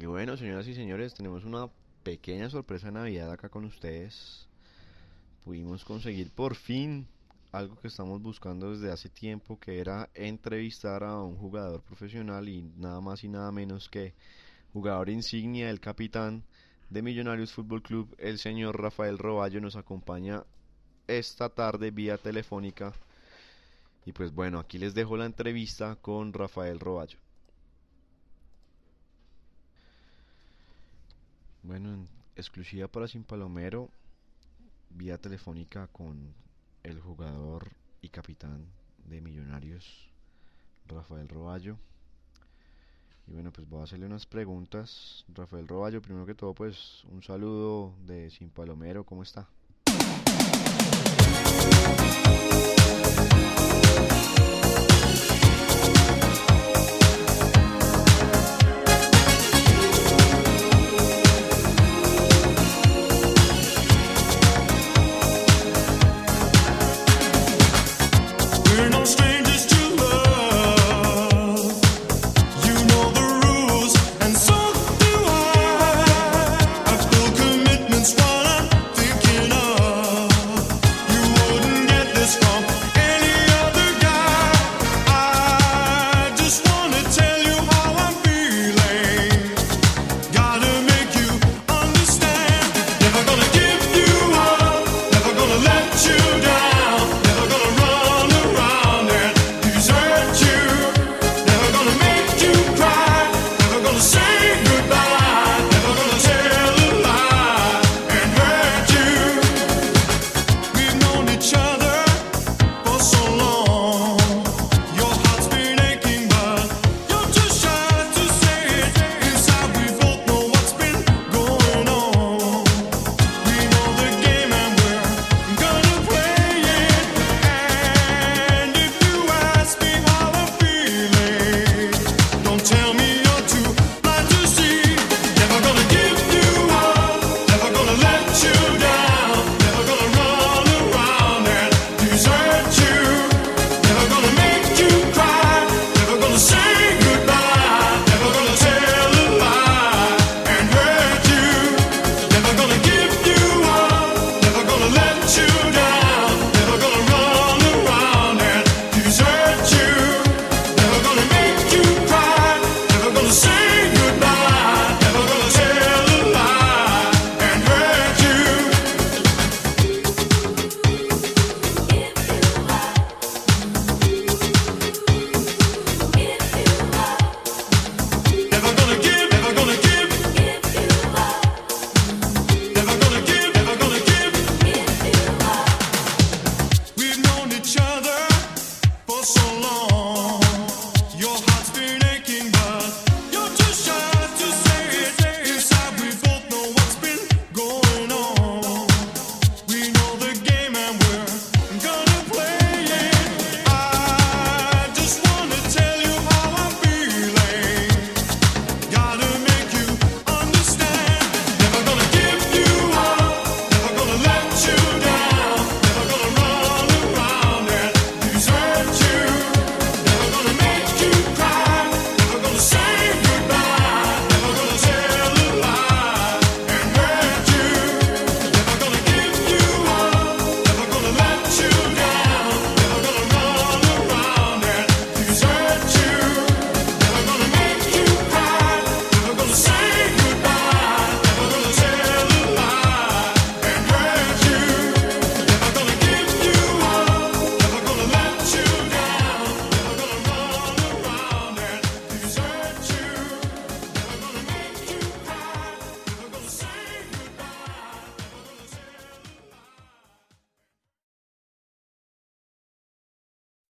Y bueno, señoras y señores, tenemos una pequeña sorpresa de Navidad acá con ustedes. Pudimos conseguir por fin algo que estamos buscando desde hace tiempo, que era entrevistar a un jugador profesional y nada más y nada menos que jugador insignia, el capitán de Millonarios Fútbol Club, el señor Rafael Roballo, nos acompaña esta tarde vía telefónica. Y pues bueno, aquí les dejo la entrevista con Rafael Roballo. Bueno, en exclusiva para Sin Palomero, vía telefónica con el jugador y capitán de Millonarios, Rafael Roballo. Y bueno, pues voy a hacerle unas preguntas. Rafael Roballo, primero que todo, pues un saludo de Sin Palomero, ¿cómo está?